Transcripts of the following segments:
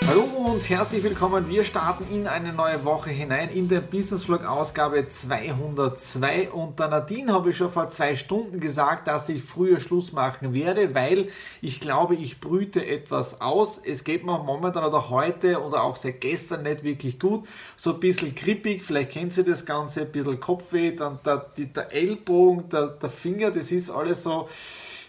Hallo und herzlich willkommen. Wir starten in eine neue Woche hinein in der Business Vlog Ausgabe 202. Und der Nadine habe ich schon vor zwei Stunden gesagt, dass ich früher Schluss machen werde, weil ich glaube, ich brüte etwas aus. Es geht mir momentan oder heute oder auch seit gestern nicht wirklich gut. So ein bisschen krippig, vielleicht kennt Sie das Ganze, ein bisschen Kopfweh, dann der, der Ellbogen, der, der Finger, das ist alles so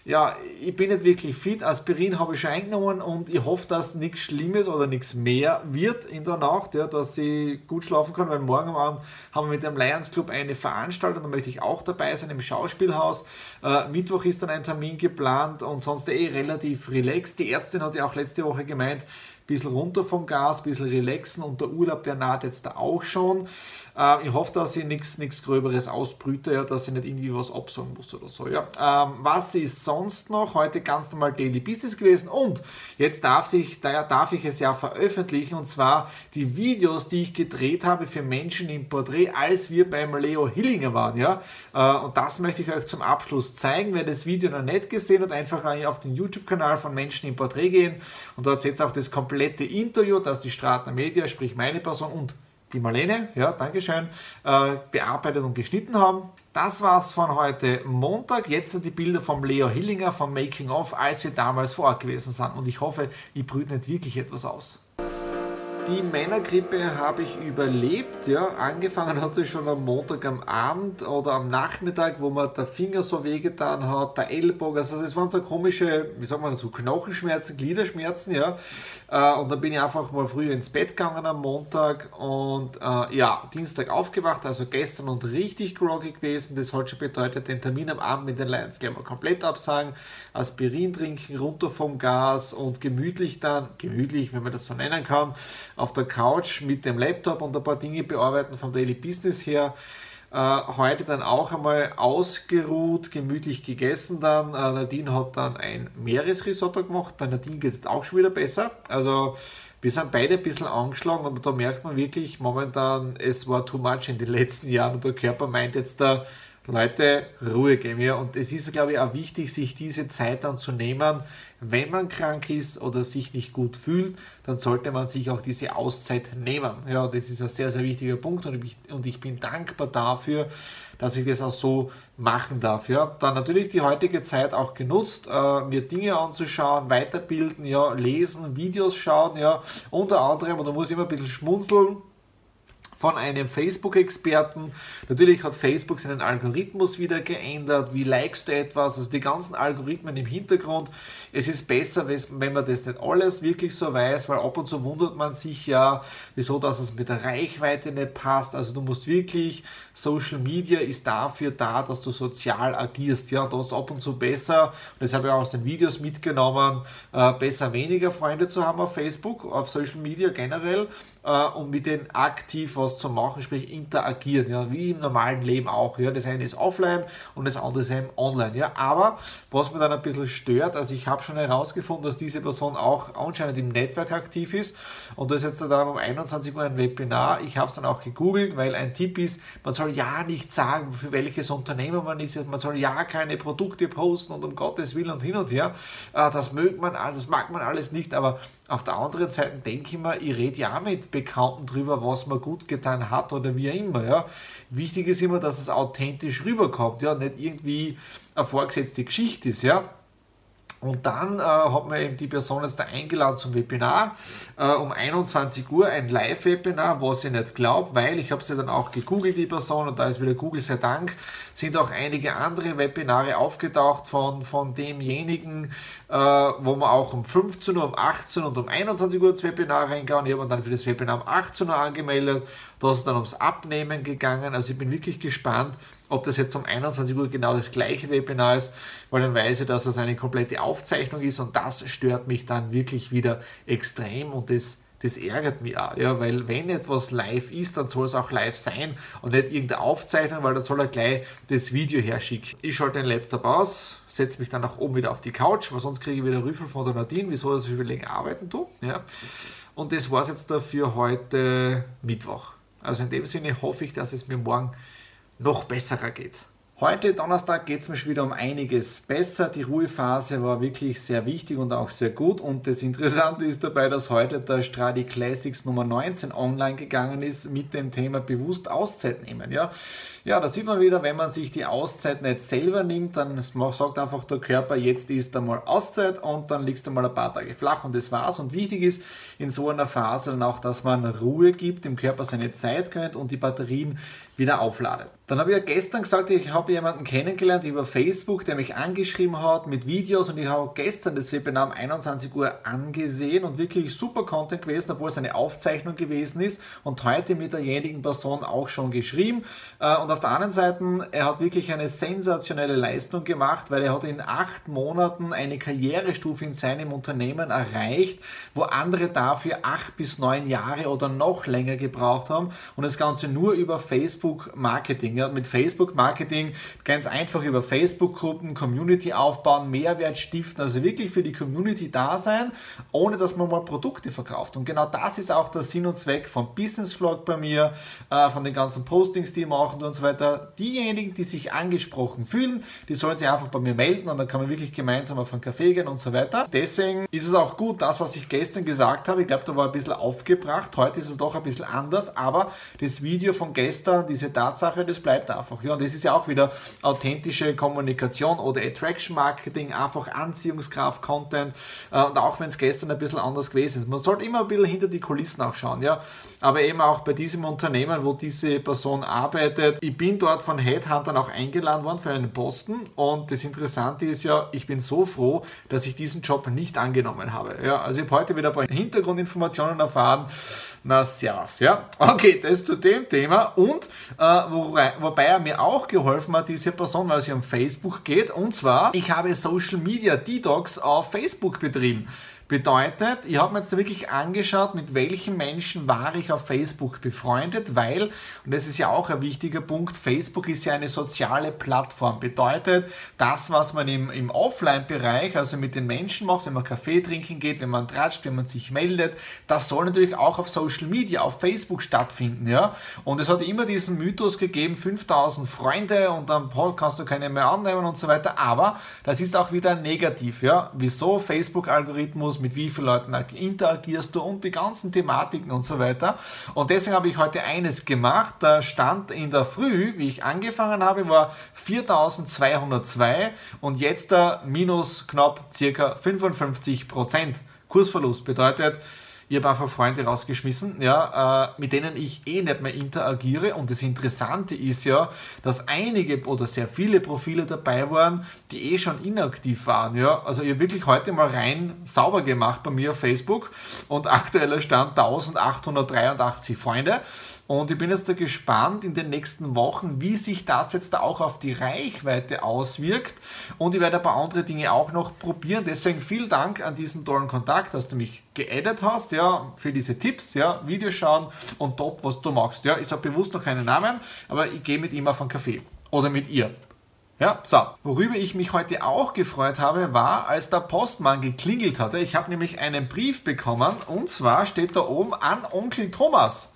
ja, ich bin nicht wirklich fit. Aspirin habe ich schon eingenommen und ich hoffe, dass nichts Schlimmes oder nichts mehr wird in der Nacht, ja, dass ich gut schlafen kann, weil morgen Abend haben wir mit dem Lions Club eine Veranstaltung, da möchte ich auch dabei sein im Schauspielhaus. Äh, Mittwoch ist dann ein Termin geplant und sonst eh relativ relaxed. Die Ärztin hat ja auch letzte Woche gemeint, bisschen runter vom Gas, bisschen relaxen und der Urlaub, der naht jetzt da auch schon. Äh, ich hoffe, dass ich nichts Gröberes ausbrüte, ja, dass ich nicht irgendwie was absagen muss oder so. Ja. Ähm, was ist sonst noch? Heute ganz normal Daily Business gewesen und jetzt darf, ich, da, darf ich es ja veröffentlichen und zwar die Videos, die ich gedreht habe für Menschen im Porträt, als wir beim Leo Hillinger waren. Ja. Äh, und das möchte ich euch zum Abschluss zeigen. Wer das Video noch nicht gesehen hat, einfach auf den YouTube-Kanal von Menschen im Porträt gehen und dort seht ihr auch das komplette Interview, das die Stratner Media, sprich meine Person und die Marlene, ja, Dankeschön, äh, bearbeitet und geschnitten haben. Das war's von heute Montag. Jetzt sind die Bilder vom Leo Hillinger vom Making of, als wir damals vor Ort gewesen sind. Und ich hoffe, ich brüte nicht wirklich etwas aus. Die Männergrippe habe ich überlebt. Ja. Angefangen hat sie schon am Montag am Abend oder am Nachmittag, wo mir der Finger so wehgetan hat, der Ellbogen. Also es waren so komische, wie sagt man dazu, Knochenschmerzen, Gliederschmerzen. Ja. Äh, und dann bin ich einfach mal früher ins Bett gegangen am Montag und äh, ja, Dienstag aufgewacht, also gestern und richtig groggy gewesen. Das hat schon bedeutet, den Termin am Abend mit den Lions gleich mal komplett absagen, Aspirin trinken, runter vom Gas und gemütlich dann, gemütlich, wenn man das so nennen kann, auf der Couch mit dem Laptop und ein paar Dinge bearbeiten vom Daily Business her. Äh, heute dann auch einmal ausgeruht, gemütlich gegessen dann. Äh, Nadine hat dann ein Meeresrisotto gemacht. Der Nadine geht es auch schon wieder besser. Also wir sind beide ein bisschen angeschlagen, aber da merkt man wirklich momentan, es war too much in den letzten Jahren und der Körper meint jetzt da, Leute, Ruhe geben. Ja. Und es ist, glaube ich, auch wichtig, sich diese Zeit dann zu nehmen. Wenn man krank ist oder sich nicht gut fühlt, dann sollte man sich auch diese Auszeit nehmen. Ja, das ist ein sehr, sehr wichtiger Punkt und ich, und ich bin dankbar dafür, dass ich das auch so machen darf. Ja. Dann natürlich die heutige Zeit auch genutzt, äh, mir Dinge anzuschauen, weiterbilden, ja, lesen, Videos schauen, ja, unter anderem, und da muss ich immer ein bisschen schmunzeln, von einem Facebook-Experten. Natürlich hat Facebook seinen Algorithmus wieder geändert. Wie likest du etwas? Also die ganzen Algorithmen im Hintergrund. Es ist besser, wenn man das nicht alles wirklich so weiß, weil ab und zu wundert man sich ja, wieso dass es mit der Reichweite nicht passt. Also du musst wirklich, Social Media ist dafür da, dass du sozial agierst. Ja, das ist ab und zu besser. Und das habe ich auch aus den Videos mitgenommen, äh, besser weniger Freunde zu haben auf Facebook, auf Social Media generell äh, und mit denen aktiv was zu machen, sprich interagieren, ja, wie im normalen Leben auch. Ja. Das eine ist offline und das andere ist eben online. Ja. Aber was mir dann ein bisschen stört, also ich habe schon herausgefunden, dass diese Person auch anscheinend im Netzwerk aktiv ist und das ist jetzt dann um 21 Uhr ein Webinar. Ich habe es dann auch gegoogelt, weil ein Tipp ist, man soll ja nicht sagen, für welches Unternehmen man ist, man soll ja keine Produkte posten und um Gottes Willen und hin und her. Äh, das mögt man, das mag man alles nicht, aber auf der anderen Seite denke ich mir, ich rede ja mit Bekannten drüber, was man gut getan hat oder wie auch immer. Ja. Wichtig ist immer, dass es authentisch rüberkommt, ja, nicht irgendwie eine vorgesetzte Geschichte ist, ja. Und dann äh, hat mir eben die Person jetzt da eingeladen zum Webinar. Äh, um 21 Uhr ein Live-Webinar, was ich nicht glaube, weil ich habe sie dann auch gegoogelt, die Person, und da ist wieder Google sei Dank, sind auch einige andere Webinare aufgetaucht von, von demjenigen, äh, wo man auch um 15 Uhr, um 18 Uhr und um 21 Uhr ins Webinar reingegangen. Ich habe dann für das Webinar um 18 Uhr angemeldet. Da ist es dann ums Abnehmen gegangen. Also ich bin wirklich gespannt, ob das jetzt um 21 Uhr genau das gleiche Webinar ist, weil dann weiß ich, dass das eine komplette Aufzeichnung ist und das stört mich dann wirklich wieder extrem und das, das ärgert mich auch, ja, weil wenn etwas live ist, dann soll es auch live sein und nicht irgendeine Aufzeichnung, weil dann soll er gleich das Video herschicken. Ich schalte den Laptop aus, setze mich dann nach oben wieder auf die Couch, weil sonst kriege ich wieder Rüffel von der Nadine, wieso ich schon länger arbeiten tue, ja. Und das war es jetzt dafür heute Mittwoch. Also in dem Sinne hoffe ich, dass es mir morgen noch besserer geht. Heute Donnerstag geht es mir schon wieder um einiges besser. Die Ruhephase war wirklich sehr wichtig und auch sehr gut. Und das Interessante ist dabei, dass heute der Stradi Classics Nummer 19 online gegangen ist mit dem Thema bewusst Auszeit nehmen. Ja, ja da sieht man wieder, wenn man sich die Auszeit nicht selber nimmt, dann sagt einfach der Körper, jetzt ist einmal Auszeit und dann liegst du mal ein paar Tage flach und das war's. Und wichtig ist in so einer Phase dann auch, dass man Ruhe gibt, dem Körper seine Zeit gönnt und die Batterien wieder aufladet. Dann habe ich ja gestern gesagt, ich habe jemanden kennengelernt über Facebook, der mich angeschrieben hat mit Videos und ich habe gestern das Webinar um 21 Uhr angesehen und wirklich super Content gewesen, obwohl es eine Aufzeichnung gewesen ist und heute mit derjenigen Person auch schon geschrieben. Äh, und auf der anderen Seite, er hat wirklich eine sensationelle Leistung gemacht, weil er hat in acht Monaten eine Karrierestufe in seinem Unternehmen erreicht, wo andere dafür acht bis neun Jahre oder noch länger gebraucht haben und das Ganze nur über Facebook Marketing. Ja, mit Facebook Marketing ganz einfach über Facebook-Gruppen, Community aufbauen, Mehrwert stiften, also wirklich für die Community da sein, ohne dass man mal Produkte verkauft. Und genau das ist auch der Sinn und Zweck vom Business Vlog bei mir, äh, von den ganzen Postings, die machen und so weiter. Diejenigen, die sich angesprochen fühlen, die sollen sich einfach bei mir melden und dann kann man wirklich gemeinsam auf einen Kaffee gehen und so weiter. Deswegen ist es auch gut, das, was ich gestern gesagt habe, ich glaube, da war ein bisschen aufgebracht, heute ist es doch ein bisschen anders, aber das Video von gestern, diese Tatsache, das bleibt einfach. Ja, und das ist ja auch wieder authentische Kommunikation oder Attraction Marketing, einfach Anziehungskraft, Content. Äh, und auch wenn es gestern ein bisschen anders gewesen ist. Man sollte immer ein bisschen hinter die Kulissen auch schauen. Ja? Aber eben auch bei diesem Unternehmen, wo diese Person arbeitet. Ich bin dort von Headhuntern auch eingeladen worden für einen Posten. Und das Interessante ist ja, ich bin so froh, dass ich diesen Job nicht angenommen habe. Ja? Also ich habe heute wieder ein paar Hintergrundinformationen erfahren. Na, servus, ja. Okay, das zu dem Thema. Und äh, wobei, wobei er mir auch geholfen hat, diese Person, weil sie um Facebook geht. Und zwar, ich habe Social Media Detox auf Facebook betrieben. Bedeutet, ich habe mir jetzt wirklich angeschaut, mit welchen Menschen war ich auf Facebook befreundet, weil, und das ist ja auch ein wichtiger Punkt, Facebook ist ja eine soziale Plattform. Bedeutet, das, was man im, im Offline-Bereich, also mit den Menschen macht, wenn man Kaffee trinken geht, wenn man tratscht, wenn man sich meldet, das soll natürlich auch auf Social Media, auf Facebook stattfinden. Ja? Und es hat immer diesen Mythos gegeben, 5000 Freunde und dann kannst du keine mehr annehmen und so weiter. Aber das ist auch wieder negativ. Ja? Wieso Facebook-Algorithmus? Mit wie vielen Leuten interagierst du und die ganzen Thematiken und so weiter. Und deswegen habe ich heute eines gemacht. Der Stand in der Früh, wie ich angefangen habe, war 4202 und jetzt der minus knapp circa 55 Prozent. Kursverlust bedeutet, ich habe einfach Freunde rausgeschmissen, ja, äh, mit denen ich eh nicht mehr interagiere. Und das Interessante ist ja, dass einige oder sehr viele Profile dabei waren, die eh schon inaktiv waren. Ja. Also ich habe wirklich heute mal rein sauber gemacht bei mir auf Facebook und aktueller Stand 1883 Freunde. Und ich bin jetzt da gespannt in den nächsten Wochen, wie sich das jetzt da auch auf die Reichweite auswirkt. Und ich werde ein paar andere Dinge auch noch probieren. Deswegen vielen Dank an diesen tollen Kontakt, dass du mich geaddet hast, ja, für diese Tipps, ja, Videos schauen und top, was du machst. Ja, ich habe bewusst noch keinen Namen, aber ich gehe mit ihm auf einen Kaffee. Oder mit ihr. Ja, so. Worüber ich mich heute auch gefreut habe, war, als der Postmann geklingelt hatte. Ich habe nämlich einen Brief bekommen und zwar steht da oben an Onkel Thomas.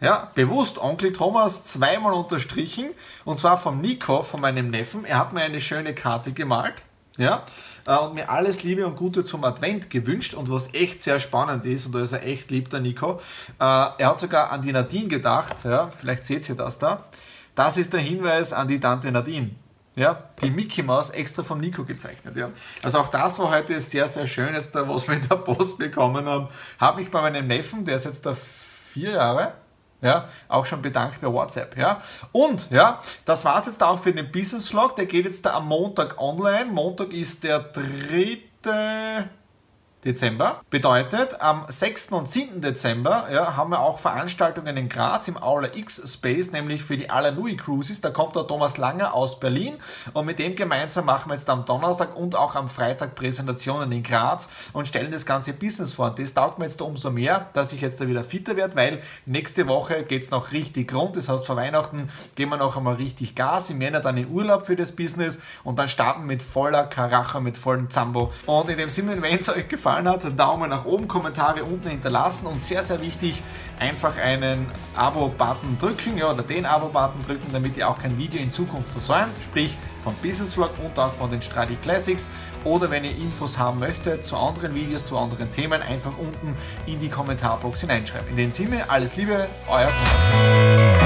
Ja, bewusst Onkel Thomas zweimal unterstrichen und zwar vom Nico, von meinem Neffen. Er hat mir eine schöne Karte gemalt. Ja, äh, und mir alles Liebe und Gute zum Advent gewünscht und was echt sehr spannend ist, und da ist er echt lieb, der Nico, äh, er hat sogar an die Nadine gedacht, ja, vielleicht seht ihr das da. Das ist der Hinweis an die Tante Nadine. ja, die Mickey Mouse extra vom Nico gezeichnet. Ja. Also auch das war heute sehr, sehr schön, jetzt da, was wir in der Post bekommen haben. Habe mich bei meinem Neffen, der ist jetzt da vier Jahre, ja, auch schon bedankt bei WhatsApp. Ja. Und ja, das war es jetzt auch für den Business Vlog. Der geht jetzt da am Montag online. Montag ist der dritte Dezember. Bedeutet, am 6. und 7. Dezember ja, haben wir auch Veranstaltungen in Graz im Aula X Space, nämlich für die Alanui Cruises. Da kommt der Thomas Langer aus Berlin und mit dem gemeinsam machen wir jetzt am Donnerstag und auch am Freitag Präsentationen in Graz und stellen das ganze Business vor. Und das taugt mir jetzt umso mehr, dass ich jetzt da wieder fitter werde, weil nächste Woche geht es noch richtig rund. Das heißt, vor Weihnachten gehen wir noch einmal richtig Gas. Im Jänner dann in Urlaub für das Business und dann starten mit voller Karacha, mit vollem Zambo. Und in dem Sinne, wenn es euch gefallen gefallen hat, Daumen nach oben, Kommentare unten hinterlassen und sehr, sehr wichtig, einfach einen Abo-Button drücken ja, oder den Abo-Button drücken, damit ihr auch kein Video in Zukunft versäumt, sprich vom Business Vlog und auch von den Stradi Classics. Oder wenn ihr Infos haben möchtet zu anderen Videos, zu anderen Themen, einfach unten in die Kommentarbox hineinschreiben. In dem Sinne, alles Liebe, euer Thomas.